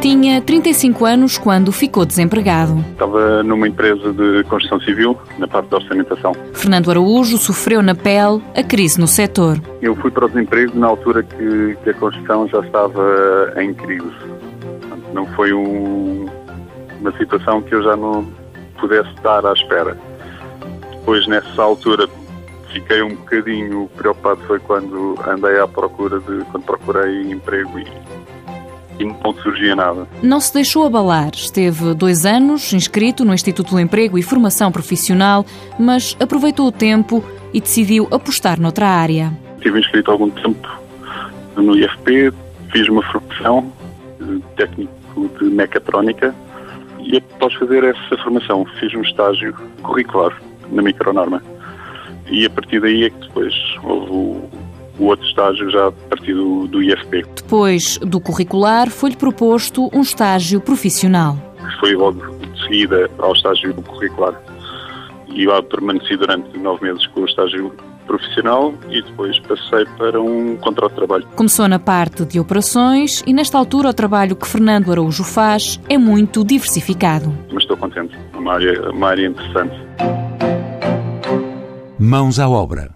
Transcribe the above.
Tinha 35 anos quando ficou desempregado. Estava numa empresa de construção civil, na parte da orçamentação. Fernando Araújo sofreu na pele a crise no setor. Eu fui para o desemprego na altura que, que a construção já estava em crise. Não foi um, uma situação que eu já não pudesse estar à espera. Depois, nessa altura, fiquei um bocadinho preocupado foi quando andei à procura de quando procurei emprego e e não surgia nada. Não se deixou abalar. Esteve dois anos inscrito no Instituto do Emprego e Formação Profissional, mas aproveitou o tempo e decidiu apostar noutra área. Estive inscrito há algum tempo no IFP, fiz uma formação técnico de mecatrónica e após fazer essa formação fiz um estágio curricular na micronorma. E a partir daí é que depois houve o o outro estágio já a partir do, do IFP. Depois do curricular, foi-lhe proposto um estágio profissional. Foi logo de seguida ao estágio curricular. E lá permaneci durante nove meses com o estágio profissional e depois passei para um contrato de trabalho. Começou na parte de operações e nesta altura o trabalho que Fernando Araújo faz é muito diversificado. Mas estou contente, uma área, uma área interessante. Mãos à obra